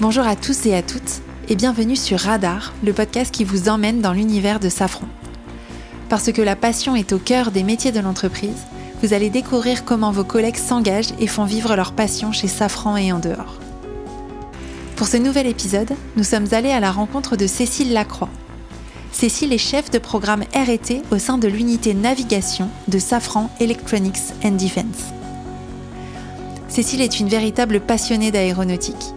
Bonjour à tous et à toutes et bienvenue sur Radar, le podcast qui vous emmène dans l'univers de Safran. Parce que la passion est au cœur des métiers de l'entreprise, vous allez découvrir comment vos collègues s'engagent et font vivre leur passion chez Safran et en dehors. Pour ce nouvel épisode, nous sommes allés à la rencontre de Cécile Lacroix. Cécile est chef de programme RT au sein de l'unité navigation de Safran Electronics and Defense. Cécile est une véritable passionnée d'aéronautique.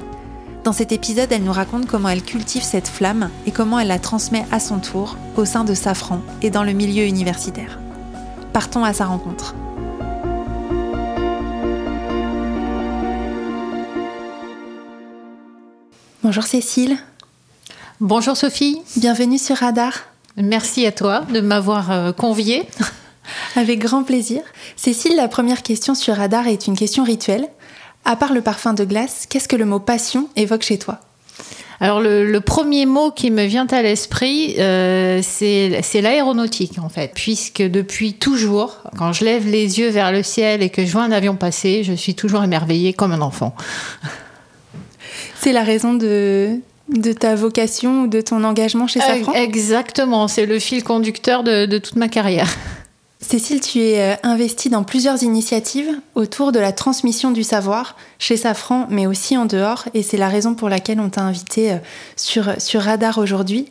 Dans cet épisode, elle nous raconte comment elle cultive cette flamme et comment elle la transmet à son tour au sein de Safran et dans le milieu universitaire. Partons à sa rencontre. Bonjour Cécile. Bonjour Sophie. Bienvenue sur Radar. Merci à toi de m'avoir euh, conviée. Avec grand plaisir. Cécile, la première question sur Radar est une question rituelle. À part le parfum de glace, qu'est-ce que le mot passion évoque chez toi? Alors le, premier mot qui me vient à l'esprit, euh, c'est l'aéronautique en fait, puisque depuis toujours, quand je lève les yeux vers le ciel et que je vois un avion passer, je suis toujours émerveillée comme un enfant. C'est la raison de, de ta vocation ou de ton engagement chez Safran? Exactement, c'est le fil conducteur de toute ma carrière. Cécile, tu es euh, investie dans plusieurs initiatives autour de la transmission du savoir chez Safran, mais aussi en dehors, et c'est la raison pour laquelle on t'a invité euh, sur, sur Radar aujourd'hui.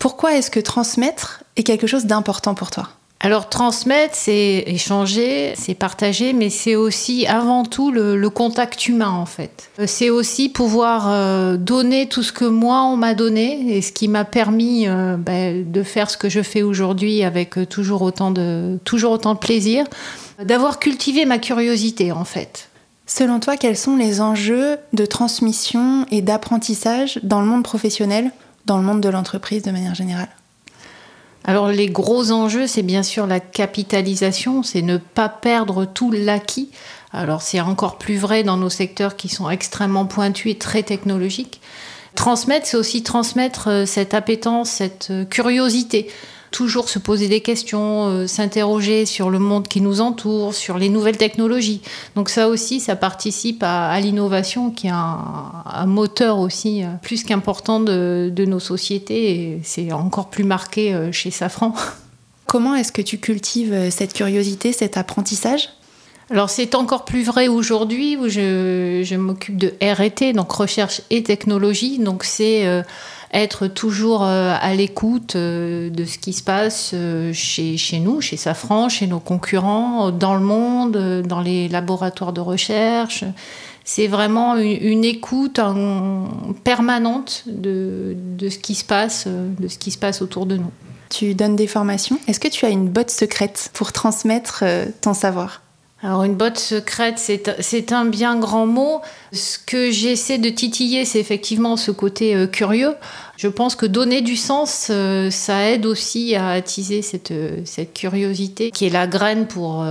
Pourquoi est-ce que transmettre est quelque chose d'important pour toi? Alors transmettre, c'est échanger, c'est partager, mais c'est aussi avant tout le, contact humain en fait. C'est aussi pouvoir euh, donner tout ce que moi on m'a donné et ce qui m'a permis euh, ben, de faire ce que je fais aujourd'hui avec euh, toujours autant de toujours autant de plaisir, d'avoir cultivé ma curiosité en fait. Selon toi, quels sont les enjeux de transmission et d'apprentissage dans le monde professionnel, dans le monde de l'entreprise de manière générale? Alors les gros enjeux, c'est bien sûr la capitalisation, c'est ne pas perdre tout l'acquis. Alors c'est encore plus vrai dans nos secteurs qui sont extrêmement pointus et très technologiques. Transmettre, c'est aussi transmettre euh, cette appétence, cette euh, curiosité toujours se poser des questions, euh, s'interroger sur le monde qui nous entoure, sur les nouvelles technologies. Donc ça aussi, ça participe à, l'innovation qui est un, moteur aussi euh, plus qu'important de, nos sociétés et c'est encore plus marqué euh, chez Safran. Comment est-ce que tu cultives cette curiosité, cet apprentissage? Alors c'est encore plus vrai aujourd'hui où je, m'occupe de RT, donc recherche et technologie. Donc c'est être toujours euh, à l'écoute euh, de ce qui se passe euh, chez, chez nous, chez Safran, chez nos concurrents, dans le monde, dans les laboratoires de recherche. C'est vraiment une, écoute permanente de, de, ce qui se passe, de ce qui se passe autour de nous. Tu donnes des formations? Est-ce que tu as une botte secrète pour transmettre ton savoir? Alors une botte secrète, c'est un bien grand mot. Ce que j'essaie de titiller, c'est effectivement ce côté euh, curieux. Je pense que donner du sens, euh, ça aide aussi à attiser cette, euh, cette, curiosité qui est la graine pour,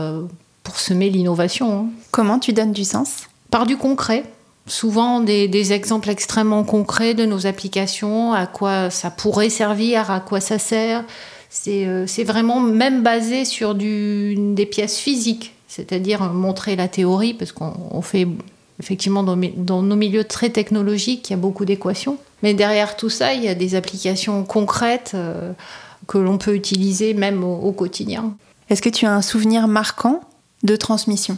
pour semer l'innovation. Hein. Comment tu donnes du sens? Par du concret. Souvent des, des, exemples extrêmement concrets de nos applications, à quoi ça pourrait servir, à quoi ça sert. C'est vraiment même basé sur du, des pièces physiques c'est-à-dire montrer la théorie, parce qu'on fait effectivement dans, nos milieux très technologiques, il y a beaucoup d'équations. Mais derrière tout ça, il y a des applications concrètes euh, que l'on peut utiliser même au, quotidien. Est-ce que tu as un souvenir marquant de transmission?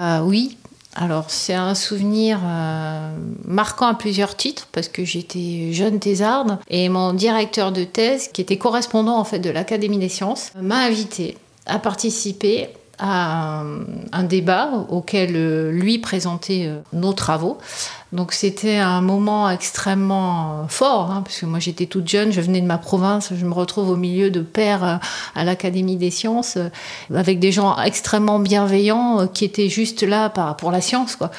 Euh, Oui. Alors c'est un souvenir euh, marquant à plusieurs titres parce que j'étais jeune thésarde et mon directeur de thèse, qui était correspondant en fait de l'Académie des sciences, m'a invité à participer à un, débat auquel euh, lui présentait euh, nos travaux. Donc c'était un moment extrêmement euh, fort, hein, parce que moi j'étais toute jeune, je venais de ma province, je me retrouve au milieu de pairs à l'Académie des sciences, avec des gens extrêmement bienveillants qui étaient juste là pour la science. Quoi.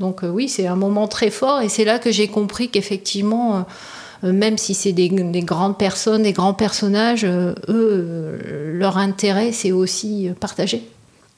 Donc oui, c'est un moment très fort, et c'est là que j'ai compris qu'effectivement même si c'est des, grandes personnes, des grands personnages, euh, eux, euh, leur intérêt, c'est aussi partagé.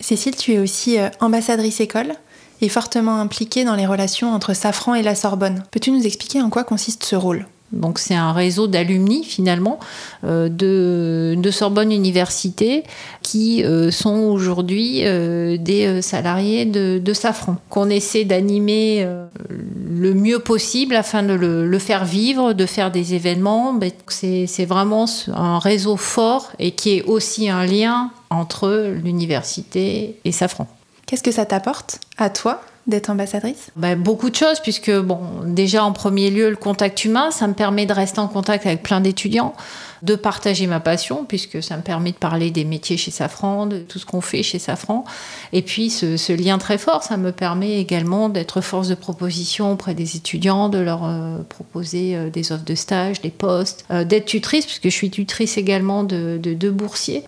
Cécile, tu es aussi ambassadrice école et fortement impliquée dans les relations entre Safran et la Sorbonne. Peux-tu nous expliquer en quoi consiste ce rôle? Donc c'est un réseau d'alumni finalement euh, de, Sorbonne Université qui euh, sont aujourd'hui euh, des salariés de, Safran, qu'on essaie d'animer le mieux possible afin de le, faire vivre, de faire des événements. C'est vraiment un réseau fort et qui est aussi un lien entre l'université et Safran. Qu'est-ce que ça t'apporte à toi d'être ambassadrice? Bah, Beaucoup de choses, puisque bon, déjà en premier lieu, le contact humain, ça me permet de rester en contact avec plein d'étudiants, de partager ma passion, puisque ça me permet de parler des métiers chez Safran, de tout ce qu'on fait chez Safran. Et puis ce, lien très fort, ça me permet également d'être force de proposition auprès des étudiants, de leur euh, proposer euh, des offres de stage, des postes, euh, d'être tutrice, puisque je suis tutrice également de deux boursiers.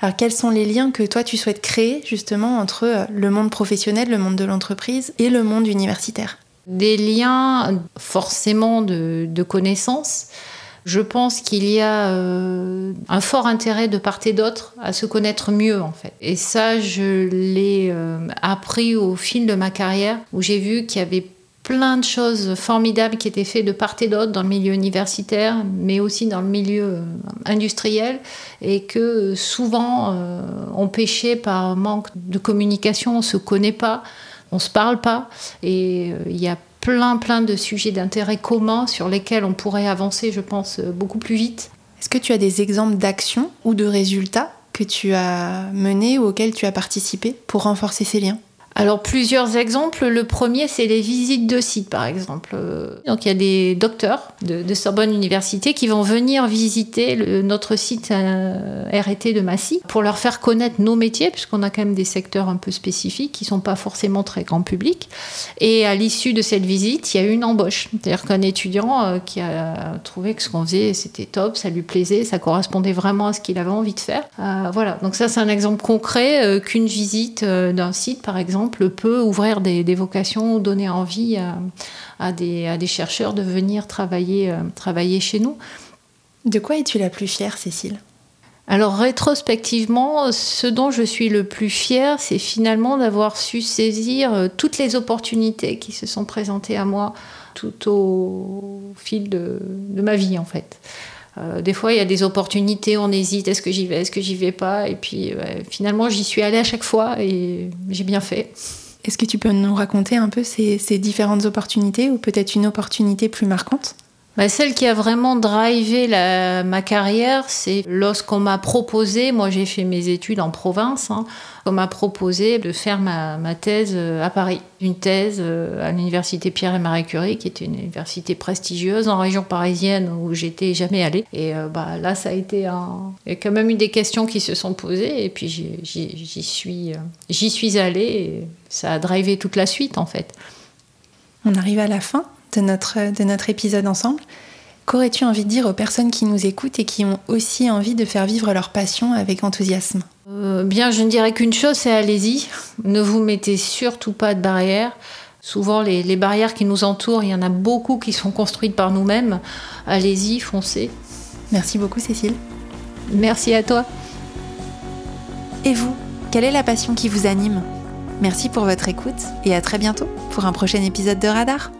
Alors quels sont les liens que toi tu souhaites créer justement entre euh, le monde professionnel, le monde de l'entreprise et le monde universitaire? Des liens forcément de, connaissances. Je pense qu'il y a euh, un fort intérêt de part et d'autre à se connaître mieux en fait. Et ça, je l'ai euh, appris au fil de ma carrière où j'ai vu qu'il y avait plein de choses formidables qui étaient faites de part et d'autre dans le milieu universitaire, mais aussi dans le milieu euh, industriel, et que souvent euh, on pêchait par manque de communication, on se connaît pas, on se parle pas, et euh, il y a plein plein de sujets d'intérêt commun sur lesquels on pourrait avancer, je pense, beaucoup plus vite. Est-ce que tu as des exemples d'actions ou de résultats que tu as menés ou auxquels tu as participé pour renforcer ces liens? Alors plusieurs exemples. Le premier, c'est les visites de sites, par exemple. Donc il y a des docteurs de, Sorbonne Université qui vont venir visiter notre site euh, RT de Massy pour leur faire connaître nos métiers, puisqu'on a quand même des secteurs un peu spécifiques qui sont pas forcément très grand public. Et à l'issue de cette visite, il y a eu une embauche. C'est-à-dire qu'un étudiant euh, qui a trouvé que ce qu'on faisait, c'était top, ça lui plaisait, ça correspondait vraiment à ce qu'il avait envie de faire. Euh, voilà. Donc ça, c'est un exemple concret qu'une visite d'un site, par exemple peut ouvrir des, vocations, donner envie à, des, chercheurs de venir travailler, euh, travailler chez nous. De quoi es-tu la plus fière, Cécile? Alors rétrospectivement, ce dont je suis le plus fière, c'est finalement d'avoir su saisir euh, toutes les opportunités qui se sont présentées à moi tout au fil de ma vie en fait. Euh, des fois, il y a des opportunités, on hésite, est-ce que j'y vais, est-ce que j'y vais pas Et puis finalement, j'y suis allée à chaque fois et j'ai bien fait. Est-ce que tu peux nous raconter un peu ces, différentes opportunités ou peut-être une opportunité plus marquante? Bah, celle qui a vraiment drivé ma carrière, c'est lorsqu'on m'a proposé, moi j'ai fait mes études en province, hein, on m'a proposé de faire ma, thèse euh, à Paris. Une thèse euh, à l'université Pierre et Marie Curie, qui était une université prestigieuse en région parisienne où j'étais jamais allée. Et euh, bah, là, ça a été un... Il quand même eu des questions qui se sont posées et puis j'y suis, j'y suis allée et ça a drivé toute la suite en fait. On arrive à la fin de notre, de notre épisode ensemble. Qu'aurais-tu envie de dire aux personnes qui nous écoutent et qui ont aussi envie de faire vivre leur passion avec enthousiasme? Euh, Bien, je ne dirais qu'une chose, c'est allez-y. Ne vous mettez surtout pas de barrières. Souvent, les, les, barrières qui nous entourent, il y en a beaucoup qui sont construites par nous-mêmes. Allez-y, foncez. Merci beaucoup, Cécile. Merci à toi. Et vous, quelle est la passion qui vous anime? Merci pour votre écoute et à très bientôt pour un prochain épisode de Radar.